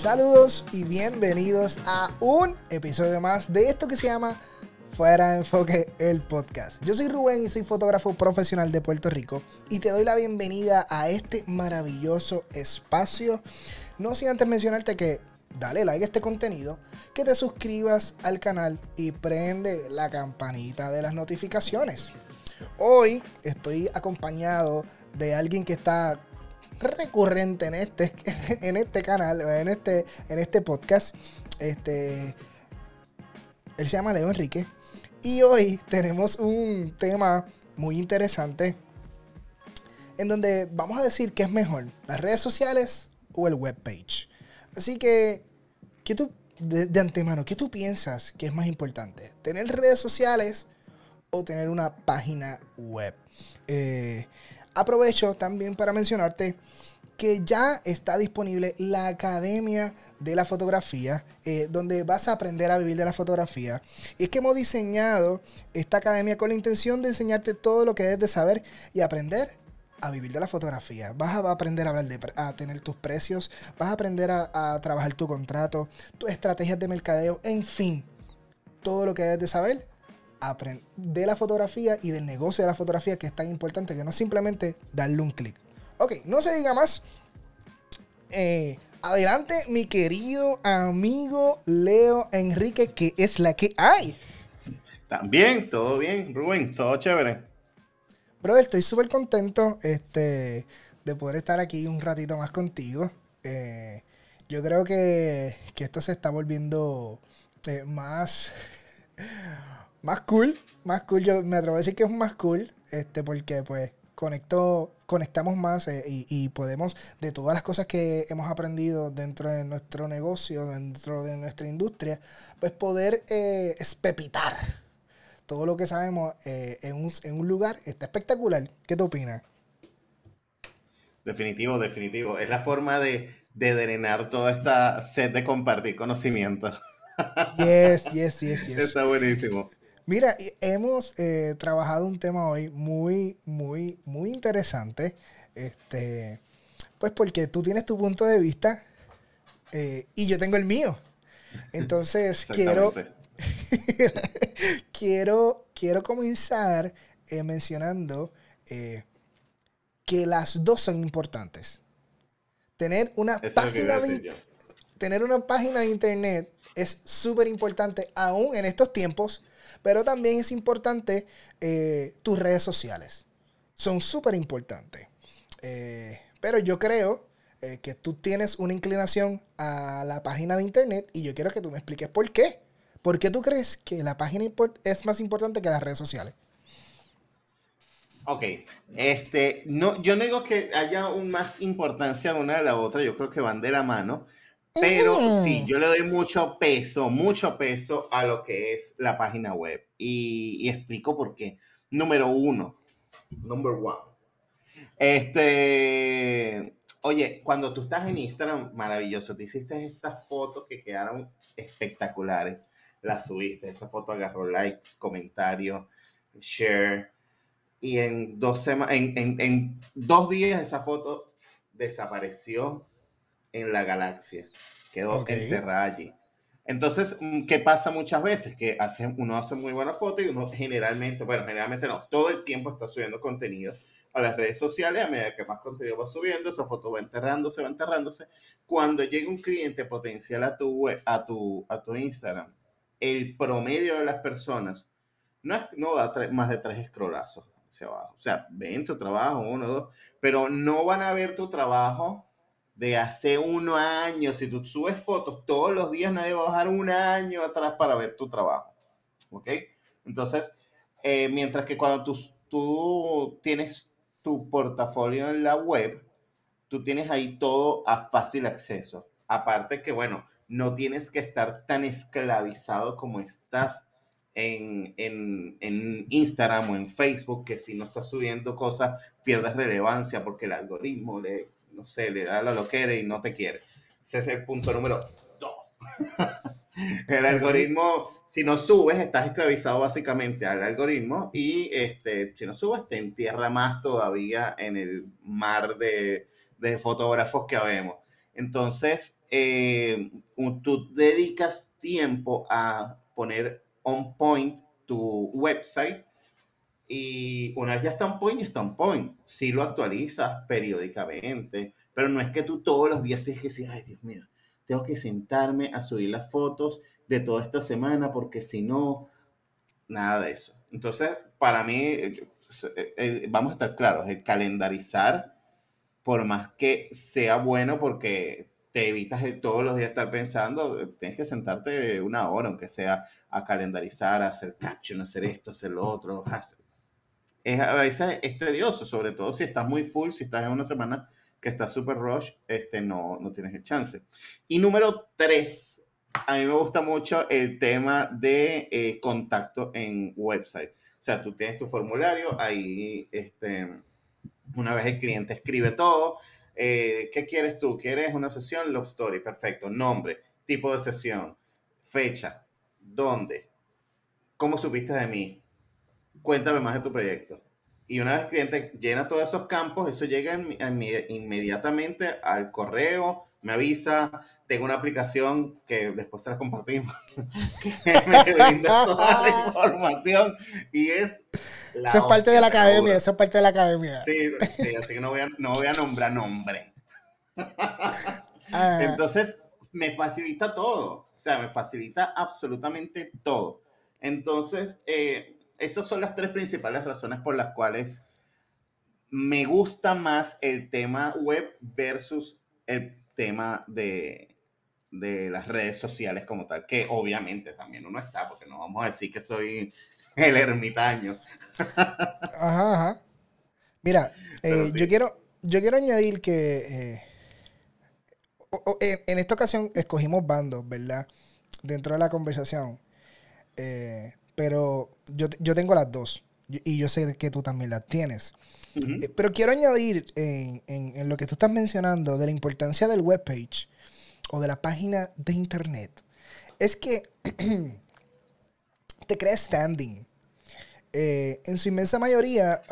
Saludos y bienvenidos a un episodio más de esto que se llama Fuera de Enfoque el podcast. Yo soy Rubén y soy fotógrafo profesional de Puerto Rico y te doy la bienvenida a este maravilloso espacio. No sin antes mencionarte que dale like a este contenido, que te suscribas al canal y prende la campanita de las notificaciones. Hoy estoy acompañado de alguien que está recurrente en este, en este canal, en este, en este podcast. Este, él se llama Leo Enrique. Y hoy tenemos un tema muy interesante en donde vamos a decir qué es mejor, las redes sociales o el webpage. Así que, ¿qué tú, de, antemano, qué tú piensas que es más importante? ¿Tener redes sociales o tener una página web? Eh, aprovecho también para mencionarte que ya está disponible la Academia de la Fotografía, eh, donde vas a aprender a vivir de la fotografía. Y es que hemos diseñado esta academia con la intención de enseñarte todo lo que debes de saber y aprender a vivir de la fotografía. Vas a aprender a, tener tus precios, vas a aprender a, a trabajar tu contrato, tus estrategias de mercadeo, en fin, todo lo que debes de saber de la fotografía y del negocio de la fotografía que es tan importante que no simplemente darle un clic. Ok, no se diga más. Eh, adelante, mi querido amigo Leo Enrique, que es la que hay. También, todo bien, Rubén, todo chévere. Brother, estoy súper contento este, de poder estar aquí un ratito más contigo. Eh, yo creo que, esto se está volviendo eh, más, más cool. Más cool. Yo me atrevo a decir que es más cool. Este, porque pues conecto, conectamos más eh, y, podemos, de todas las cosas que hemos aprendido dentro de nuestro negocio, dentro de nuestra industria, pues poder eh, espepitar todo lo que sabemos eh, en, un, en un lugar. Está espectacular. ¿Qué te opinas? Definitivo, definitivo. Es la forma de, de drenar toda esta sed de compartir conocimiento. Yes, yes, yes, yes. Está buenísimo. Mira, hemos eh, trabajado un tema hoy muy, muy, muy interesante. Este, pues porque tú tienes tu punto de vista eh, y yo tengo el mío. Entonces quiero, quiero, quiero comenzar eh, mencionando que las dos son importantes. Tener una página de, tener una página de internet es súper importante aún en estos tiempos pero también es importante eh, tus redes sociales. Son súper importantes. Eh, pero yo creo eh, que tú tienes una inclinación a la página de internet y yo quiero que tú me expliques por qué. ¿Por qué tú crees que la página es más importante que las redes sociales? Ok, este, no, yo no digo que haya un más importancia una de la otra, yo creo que van de la mano. Pero sí, yo le doy mucho peso, mucho peso a lo que es la página web. Y, explico por qué. Número uno. Number one. Este, oye, cuando tú estás en Instagram, maravilloso, te hiciste estas fotos que quedaron espectaculares. Las subiste, esa foto agarró likes, comentarios, share. Y en dos, semanas, en dos días esa foto desapareció en la galaxia. Quedó enterrada allí. Entonces, mm, ¿qué pasa muchas veces? Que hace, uno hace muy buena foto y uno generalmente, bueno, generalmente no, todo el tiempo está subiendo contenido a las redes sociales, a medida que más contenido va subiendo, esa foto va enterrándose, va enterrándose. Cuando llega un cliente potencial a tu web, a tu, a tu Instagram, el promedio de las personas no, es, no da más de tres scrollazos hacia abajo. O sea, ven tu trabajo, uno, dos, pero no van a ver tu trabajo de hace unos años. Si tú subes fotos todos los días, nadie va a bajar un año atrás para ver tu trabajo. ¿Ok? Entonces, eh, mientras que cuando tú, tú tienes tu portafolio en la web, tú tienes ahí todo a fácil acceso. Aparte que, bueno, no tienes que estar tan esclavizado como estás en, en, en, Instagram o en Facebook, que si no estás subiendo cosas, pierdes relevancia porque el algoritmo le no sé, le da lo que quiere y no te quiere. Ese es el punto número dos. el algoritmo, si no subes, estás esclavizado básicamente al algoritmo y este, si no subes, te entierra más todavía en el mar de, de fotógrafos que vemos. Entonces, eh, tú dedicas tiempo a poner on point tu website y una vez ya está on point, ya está on point. Si lo actualizas periódicamente, pero no es que tú todos los días tienes que decir, ay Dios mío, tengo que sentarme a subir las fotos de toda esta semana porque si no, nada de eso. Entonces, para mí, eh, eh, vamos a estar claros, el calendarizar, por más que sea bueno porque te evitas todos los días estar pensando, tienes que sentarte una hora, aunque sea a calendarizar, a hacer caption, hacer esto, hacer lo otro, es, a veces es tedioso, sobre todo si estás muy full, si estás en una semana que está súper rush, este, no, no tienes el chance. Y número tres, a mí me gusta mucho el tema de eh, contacto en website. O sea, tú tienes tu formulario, ahí este, una vez el cliente escribe todo, eh, ¿qué quieres tú? ¿Quieres una sesión? Love Story, perfecto. Nombre, tipo de sesión, fecha, dónde, cómo supiste de mí, cuéntame más de tu proyecto. Y una vez el cliente llena todos esos campos, eso llega inmediatamente al correo, me avisa, tengo una aplicación que después se la compartimos, que me brinda toda la información y es... eso es parte de la academia, eso es parte de la academia. Sí, así que no voy a, no voy a nombrar nombre. Ah. Entonces, me facilita todo, o sea, me facilita absolutamente todo. Entonces, eh, esas son las tres principales razones por las cuales me gusta más el tema web versus el tema de, las redes sociales como tal, que obviamente también uno está, porque no vamos a decir que soy el ermitaño. Ajá, ajá. Mira, eh, yo, quiero, yo quiero añadir que eh, en, esta ocasión escogimos bandos, ¿verdad? Dentro de la conversación. Eh, pero yo, yo tengo las dos. Y yo sé que tú también las tienes. Eh, pero quiero añadir en, en, lo que tú estás mencionando de la importancia del webpage o de la página de internet. Es que te crea standing. Eh, en su inmensa mayoría,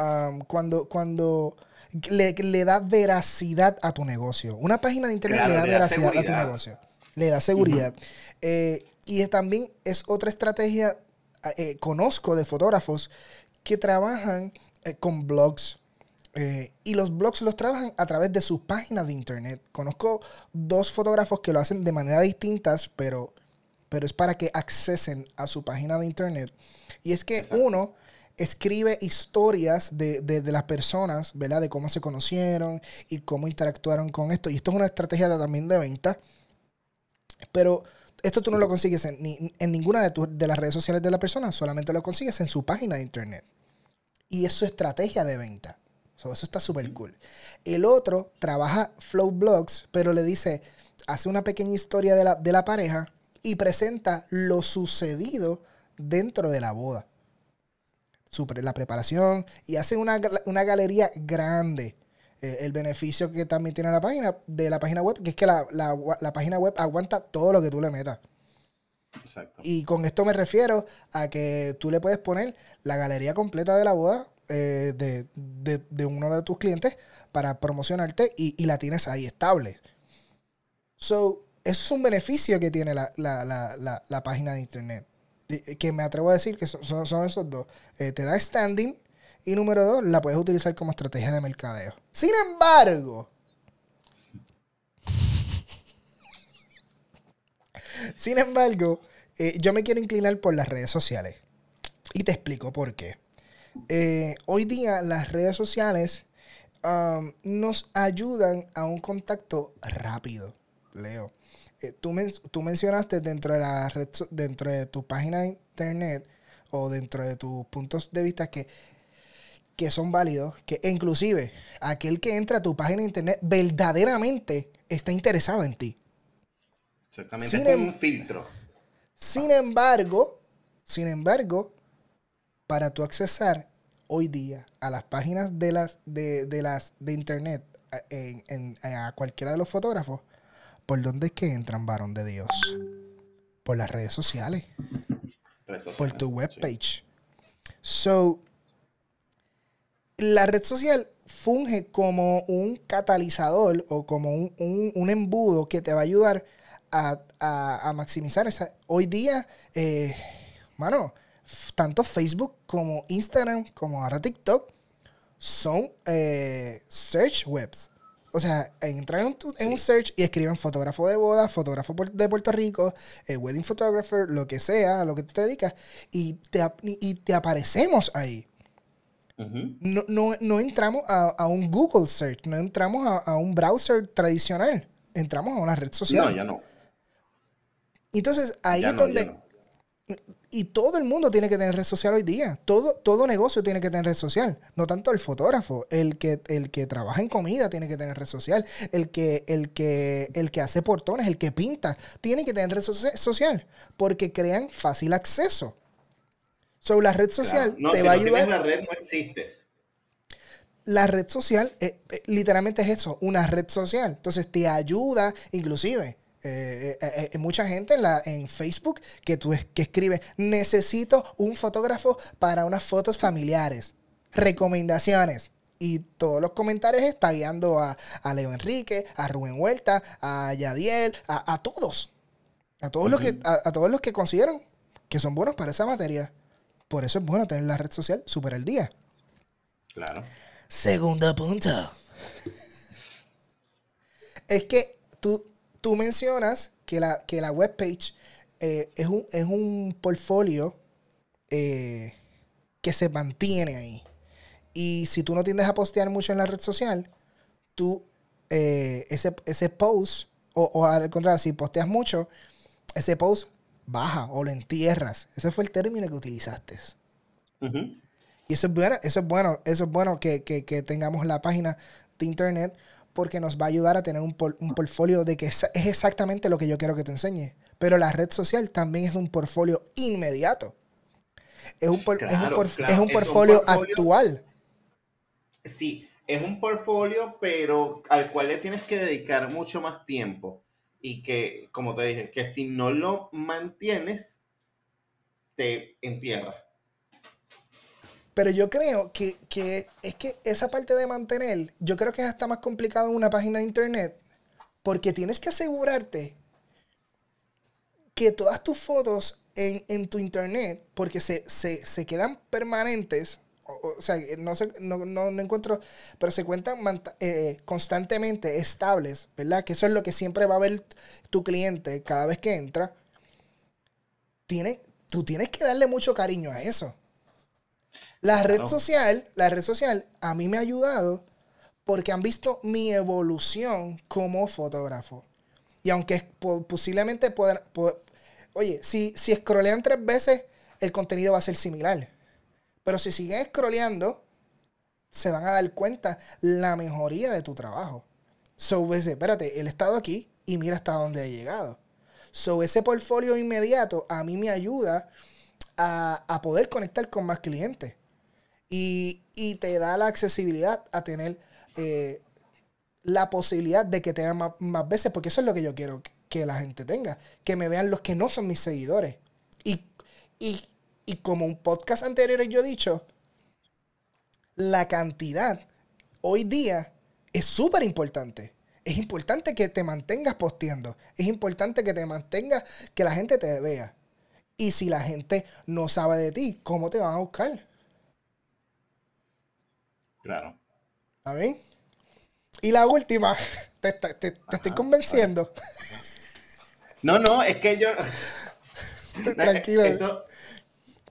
cuando, cuando le, le, da veracidad a tu negocio. Una página de internet le da veracidad a tu negocio. Le da seguridad. Eh, y también es otra estrategia eh, conozco de fotógrafos que trabajan eh, con blogs. Eh, y los blogs los trabajan a través de sus páginas de internet. Conozco dos fotógrafos que lo hacen de manera distintas, pero, pero es para que accesen a su página de internet. Y es que uno escribe historias de, de, las personas, ¿verdad? De cómo se conocieron y cómo interactuaron con esto. Y esto es una estrategia también de venta. Pero esto tú no lo consigues en, en ninguna de, de, las redes sociales de la persona, solamente lo consigues en su página de internet. Y es su estrategia de venta. eso está súper cool. El otro trabaja Flow Blogs, pero le dice, hace una pequeña historia de la, de la pareja y presenta lo sucedido dentro de la boda. Super, la preparación y hace una, una galería grande eh, el beneficio que también tiene la página, de la página web, que es que la, página web aguanta todo lo que tú le metas. Exacto. Y con esto me refiero a que tú le puedes poner la galería completa de la boda eh, de, uno de tus clientes para promocionarte y, la tienes ahí estable. So, eso es un beneficio que tiene la, página de internet. Que me atrevo a decir que son, son esos dos. Eh, te da standing y número dos, la puedes utilizar como estrategia de mercadeo. Sin embargo, sin embargo, eh, yo me quiero inclinar por las redes sociales. Y te explico por qué. Eh, hoy día las redes sociales um, nos ayudan a un contacto rápido. Leo. Eh, tú, tú, mencionaste dentro de la red, dentro de tu página de internet o dentro de tus puntos de vista que que son válidos, que inclusive aquel que entra a tu página de internet verdaderamente está interesado en ti. Exactamente, sin es em- un filtro. Sin embargo, sin embargo, para tu accesar hoy día a las páginas de las de, las de internet a cualquiera de los fotógrafos, ¿por dónde es que entran, varón de Dios? Por las redes sociales. por tu webpage. So, la red social funge como un catalizador o como un, embudo que te va a ayudar a, maximizar esa. Hoy día, eh, mano, tanto Facebook como Instagram, como ahora TikTok, son eh, search webs. O sea, entran en, un search y escriben fotógrafo de boda, fotógrafo de Puerto Rico, eh, wedding photographer, lo que sea, a lo que tú te dedicas, y te, y te aparecemos ahí. No, entramos a, un Google search, no entramos a, un browser tradicional, entramos a una red social. No, ya no. Entonces, ahí es donde y todo el mundo tiene que tener red social hoy día. Todo, todo negocio tiene que tener red social. No tanto el fotógrafo. El que, el que trabaja en comida tiene que tener red social. El que, el que, el que hace portones, el que pinta, tiene que tener red social. Porque crean fácil acceso. So, la red social te va a ayudar. la red no existes. La red social, eh, eh, literalmente es eso, una red social. Entonces te ayuda, inclusive eh, eh, mucha gente en, la, en Facebook que, tú, que escribe, necesito un fotógrafo para unas fotos familiares. Recomendaciones. Y todos los comentarios están guiando a, Leo Enrique, a Rubén Huerta, a Yadiel, a, todos. A todos, los que, a, todos los que consideran que son buenos para esa materia. Por eso es bueno tener la red social super el día. Claro. Segundo punto. es que tú, tú mencionas que la, que la webpage eh, es, un, es un portfolio eh, que se mantiene ahí. Y si tú no tiendes a postear mucho en la red social, tú eh, ese, ese post, o, al contrario, si posteas mucho, ese post baja o lo entierras. Ese fue el término que utilizaste. Y eso es bueno, eso es bueno, eso es bueno que, que, que tengamos la página de internet porque nos va a ayudar a tener un, portfolio de que es, exactamente lo que yo quiero que te enseñe. Pero la red social también es un portfolio inmediato. Es un, portfolio actual. Sí, es un portfolio, pero al cual le tienes que dedicar mucho más tiempo. Y que, como te dije, que si no lo mantienes, te entierra. Pero yo creo que, es que esa parte de mantener, yo creo que es hasta más complicado en una página de internet, porque tienes que asegurarte que todas tus fotos en, tu internet, porque se, quedan permanentes, o, sea, no, sé, no, encuentro, pero se cuentan eh, constantemente estables, ¿verdad? Que eso es lo que siempre va a ver tu cliente cada vez que entra. Tiene, tú tienes que darle mucho cariño a eso. La red social, la red social a mí me ha ayudado porque han visto mi evolución como fotógrafo. Y aunque posiblemente puedan, oye, si, si scrollean tres veces, el contenido va a ser similar. Pero si siguen scrolleando, se van a dar cuenta la mejoría de tu trabajo. So, pues, espérate, él estado aquí y mira hasta dónde ha llegado. So, ese portfolio inmediato a mí me ayuda a, a poder conectar con más clientes. Y, te da la accesibilidad a tener eh, la posibilidad de que te vean más, veces, porque eso es lo que yo quiero que la gente tenga, que me vean los que no son mis seguidores. Y, y como un podcast anterior yo he dicho, la cantidad hoy día es súper importante. Es importante que te mantengas posteando. Es importante que te mantengas, que la gente te vea. Y si la gente no sabe de ti, ¿cómo te van a buscar? Claro. ¿Está bien? Y la última, te, estoy convenciendo. No, no, es que yo. Tranquilo.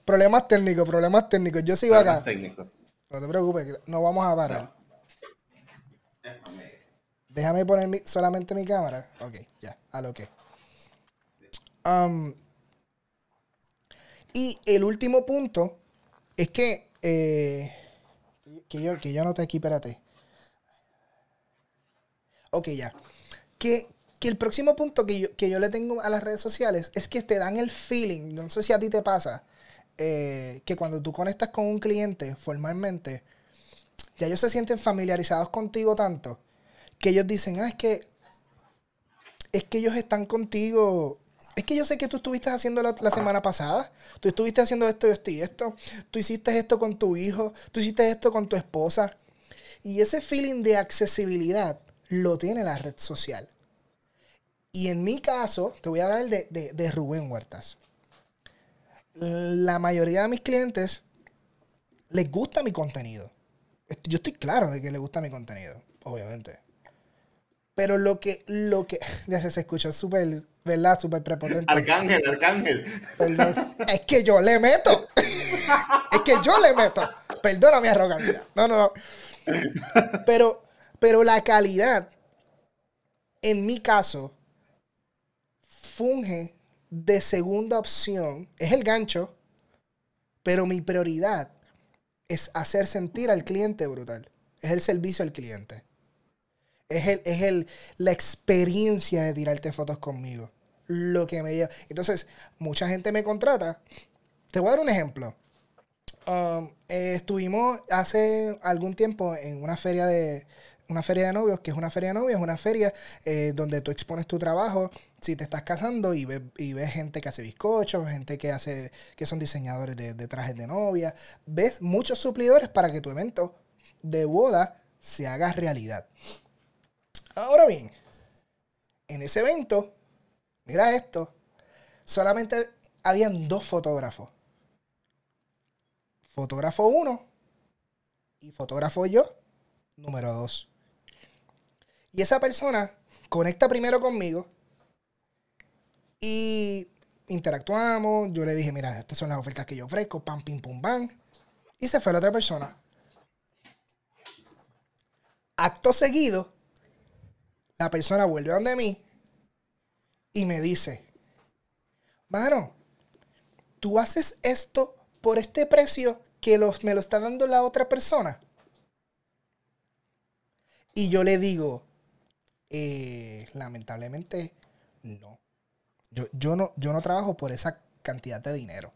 Problemas técnicos, problemas técnicos. Yo sigo acá. No te preocupes, no vamos a parar. Déjame. poner solamente mi cámara. Ok, ya, a lo que. Um, y el último punto es que eh, que yo, que yo anoté aquí, espérate. Ok, ya. Que, el próximo punto que yo, que yo le tengo a las redes sociales es que te dan el feeling, no sé si a ti te pasa, eh, que cuando tú conectas con un cliente formalmente, ya ellos se sienten familiarizados contigo tanto que ellos dicen, ah, es que es que ellos están contigo es que yo sé que tú estuviste haciendo la, semana pasada. Tú estuviste haciendo esto, esto y esto. Tú hiciste esto con tu hijo. Tú hiciste esto con tu esposa. Y ese feeling de accesibilidad lo tiene la red social. Y en mi caso, te voy a dar el de, de Rubén Huertas. La mayoría de mis clientes les gusta mi contenido. Yo estoy claro de que les gusta mi contenido, obviamente. Pero lo que, lo que, ya se, escuchó súper, ¿verdad? Súper prepotente. Arcángel, arcángel. Perdón. Es que yo le meto. Es que yo le meto. Perdona mi arrogancia. No, no, no. Pero, pero la calidad, en mi caso, funge de segunda opción. Es el gancho, pero mi prioridad es hacer sentir al cliente brutal. Es el servicio al cliente. Es, el, es el, la experiencia de tirarte fotos conmigo. Lo que me lleva. Entonces, mucha gente me contrata. Te voy a dar un ejemplo. Um, eh, estuvimos hace algún tiempo en una feria de, una feria de novios, que es una feria de novios, es una feria eh, donde tú expones tu trabajo si te estás casando y ves, y ves gente que hace bizcochos, gente que hace, que son diseñadores de, trajes de novia, ves muchos suplidores para que tu evento de boda se haga realidad. Ahora bien, en ese evento, mira esto, solamente habían dos fotógrafos. Fotógrafo uno y fotógrafo yo, número dos. Y esa persona conecta primero conmigo y interactuamos. Yo le dije, mira, estas son las ofertas que yo ofrezco, pam, pim, pum, bam. Y se fue la otra persona. Acto seguido, la persona vuelve donde mí y me dice, mano, tú haces esto por este precio que me lo está dando la otra persona. Y yo le digo, eh, lamentablemente, no. Yo, yo no. Yo no trabajo por esa cantidad de dinero.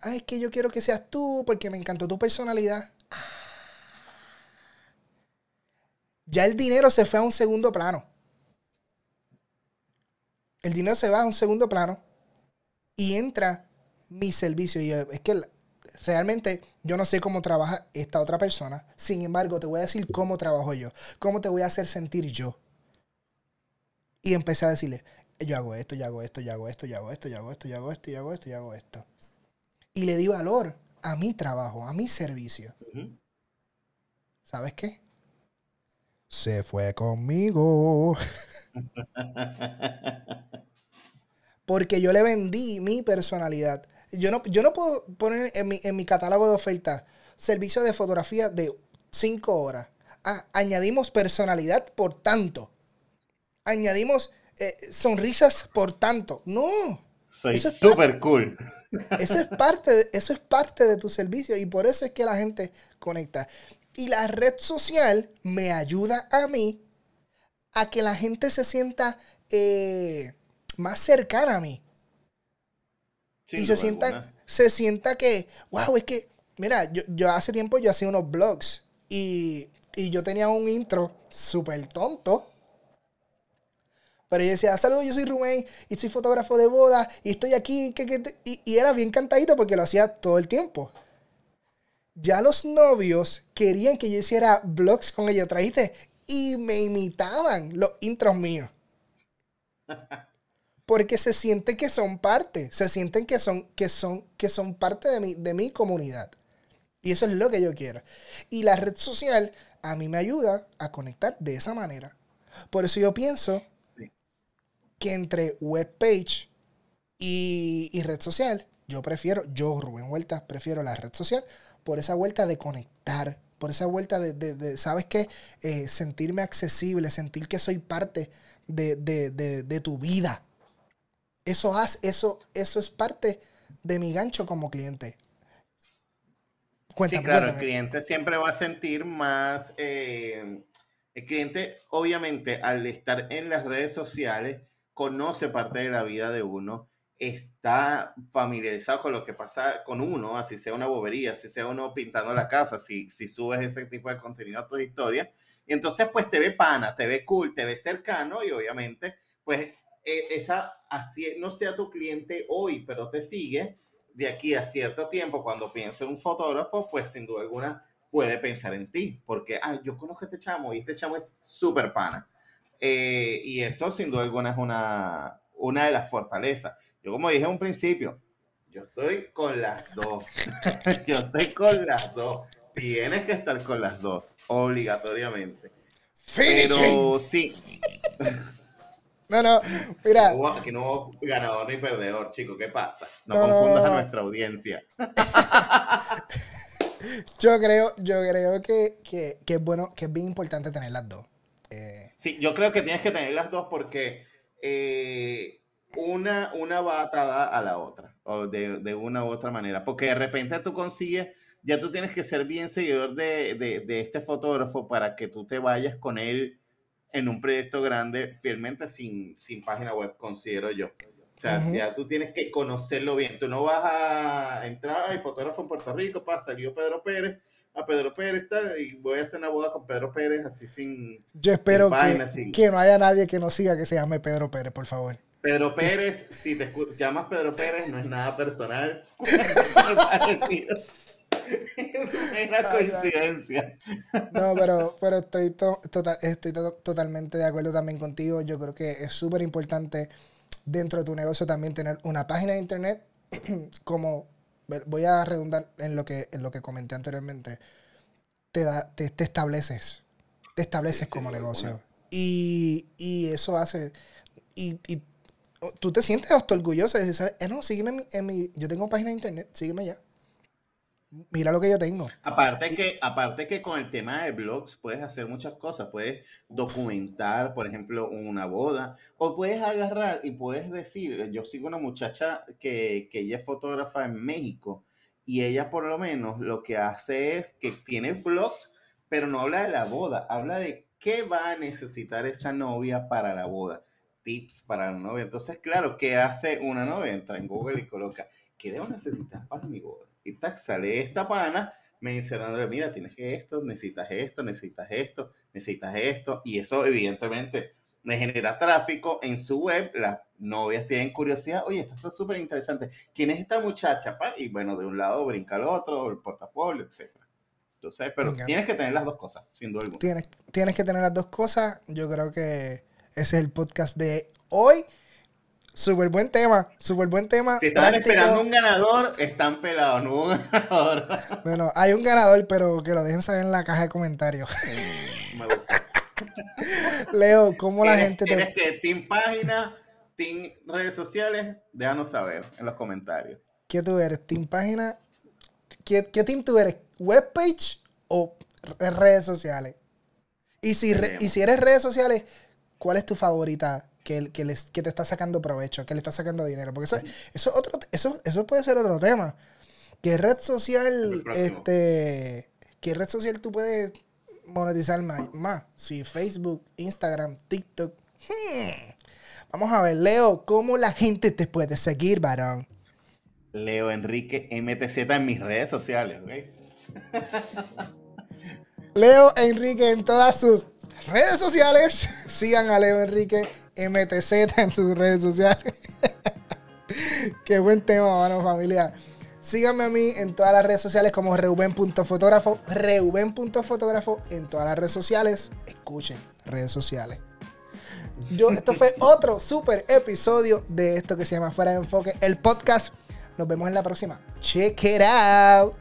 Ah, es que yo quiero que seas tú porque me encantó tu personalidad. Ya el dinero se fue a un segundo plano. El dinero se va a un segundo plano y entra mi servicio. Y es que realmente yo no sé cómo trabaja esta otra persona. Sin embargo, te voy a decir cómo trabajo yo. Cómo te voy a hacer sentir yo. Y empecé a decirle, yo hago esto, yo hago esto, yo hago esto, yo hago esto, yo hago esto, yo hago esto, yo hago esto, yo hago esto. Y le di valor a mi trabajo, a mi servicio. ¿Sabes qué? Se fue conmigo. Porque yo le vendí mi personalidad. Yo no, yo no puedo poner en mi, en mi catálogo de ofertas servicio de fotografía de 5 horas. Ah, añadimos personalidad por tanto añadimos eh, sonrisas por tanto. No. Soy súper cool. Eso es, parte de, eso es parte de tu servicio y por eso es que la gente conecta. Y la red social me ayuda a mí a que la gente se sienta eh, más cercana a mí. y se sienta, se sienta que, wow, es que, mira, yo, yo hace tiempo yo hacía unos blogs y, y yo tenía un intro súper tonto pero yo decía, saludos, yo soy Rubén y soy fotógrafo de boda y estoy aquí. y, era bien cantadito porque lo hacía todo el tiempo. Ya los novios querían que yo hiciera vlogs con ellos, trajiste, y me imitaban los intros míos. Porque se sienten que son parte, se sienten que son, que son, que son parte de mi, de mi comunidad. Y eso es lo que yo quiero. Y la red social a mí me ayuda a conectar de esa manera. Por eso yo pienso que entre webpage y, y red social, yo prefiero, yo Rubén Vuelta, prefiero la red social por esa vuelta de conectar, por esa vuelta de, ¿sabes qué? Eh, sentirme accesible, sentir que soy parte de, tu vida. Eso, hace, eso, eso es parte de mi gancho como cliente. sí, claro, el cliente siempre va a sentir más... Eh, el cliente, obviamente, al estar en las redes sociales, conoce parte de la vida de uno, está familiarizado con lo que pasa con uno, así sea una bobería, así sea uno pintando la casa, si, si subes ese tipo de contenido a tu historia. Y entonces, pues te ve pana, te ve cool, te ve cercano y obviamente, pues e, esa, así no sea tu cliente hoy, pero te sigue de aquí a cierto tiempo, cuando piensa en un fotógrafo, pues sin duda alguna puede pensar en ti, porque, ah, yo conozco a este chamo y este chamo es súper pana. Eh, y eso sin duda alguna es una, una de las fortalezas. Yo como dije en un principio, yo estoy con las dos. yo estoy con las dos. Tienes que estar con las dos, obligatoriamente. Pero sí. No, no, mira. Aquí no hubo ganador ni perdedor, chico. ¿Qué pasa? No, confundas a nuestra audiencia. yo creo, yo creo que, es bueno, que es bien importante tener las dos. Eh, sí, yo creo que tienes que tener las dos porque eh, una, una va atada a la otra, o de, de, una u otra manera. Porque de repente tú consigues, ya tú tienes que ser bien seguidor de, de, de este fotógrafo para que tú te vayas con él en un proyecto grande, fielmente sin, sin página web, considero yo. O sea, ya tú tienes que conocerlo bien. Tú no vas a entrar, hay fotógrafo en Puerto Rico, pasa, salió Pedro Pérez, a Pedro Pérez está, y voy a hacer una boda con Pedro Pérez así sin. Yo espero que, que no haya nadie que no siga que se llame Pedro Pérez, por favor. Pedro Pérez, si te llamas Pedro Pérez, no es nada personal. es una coincidencia. No, pero, pero estoy, total, estoy totalmente de acuerdo también contigo. Yo creo que es súper importante dentro de tu negocio también tener una página de internet. Como voy a redundar en lo que en lo que comenté anteriormente. Te da te, estableces te estableces como negocio. y, y, eso hace y, y, tú te sientes hasta orgulloso de decir eh, no sígueme en mi, en mi yo tengo página de internet sígueme ya mira lo que yo tengo. Aparte que, aparte que con el tema de blogs puedes hacer muchas cosas. Puedes documentar, por ejemplo, una boda. O puedes agarrar y puedes decir, yo sigo una muchacha que, que ella es fotógrafa en México y ella por lo menos lo que hace es que tiene blogs, pero no habla de la boda, habla de qué va a necesitar esa novia para la boda. Tips para la novia. Entonces, claro, ¿qué hace una novia? Entra en Google y coloca, ¿qué debo necesitar para mi boda? Y sale esta pana mencionándole, mira, tienes que esto, necesitas esto, necesitas esto, necesitas esto, y eso evidentemente me genera tráfico en su web, las novias tienen curiosidad, oye, esto está súper interesante, ¿quién es esta muchacha? Y bueno, de un lado brinca al otro, el portafolio, etc. Entonces, pero tienes que tener las dos cosas, sin duda alguna. Tienes, tienes que tener las dos cosas, yo creo que ese es el podcast de hoy. Súper buen tema, súper buen tema. Si están esperando un ganador, están pelados, no un ganador. Bueno, hay un ganador, pero que lo dejen saber en la caja de comentarios. Leo, ¿cómo la gente te... ¿Tienes que Team Página, Team Redes Sociales? Déjanos saber en los comentarios. ¿Qué tú eres? ¿Team Página? ¿Qué, qué team tú eres? ¿Webpage o redes sociales? Y si, y si eres redes sociales, ¿cuál es tu favorita? Que, que, les, que te está sacando provecho, que le está sacando dinero. Porque eso, eso, otro, eso, eso puede ser otro tema. ¿Qué red social, este, qué red social tú puedes monetizar más? Si Facebook, Instagram, TikTok. Hmm. Vamos a ver, Leo, ¿cómo la gente te puede seguir, varón? Leo Enrique MTZ en mis redes sociales, Leo Enrique en todas sus redes sociales. Sigan a Leo Enrique MTZ en sus redes sociales. Qué buen tema, mano, familia. Síganme a mí en todas las redes sociales como reuben.fotógrafo, reuben.fotógrafo en todas las redes sociales. Escuchen, redes sociales. Yo, esto fue otro super episodio de esto que se llama Fuera de Enfoque, el podcast. Nos vemos en la próxima. Check it out.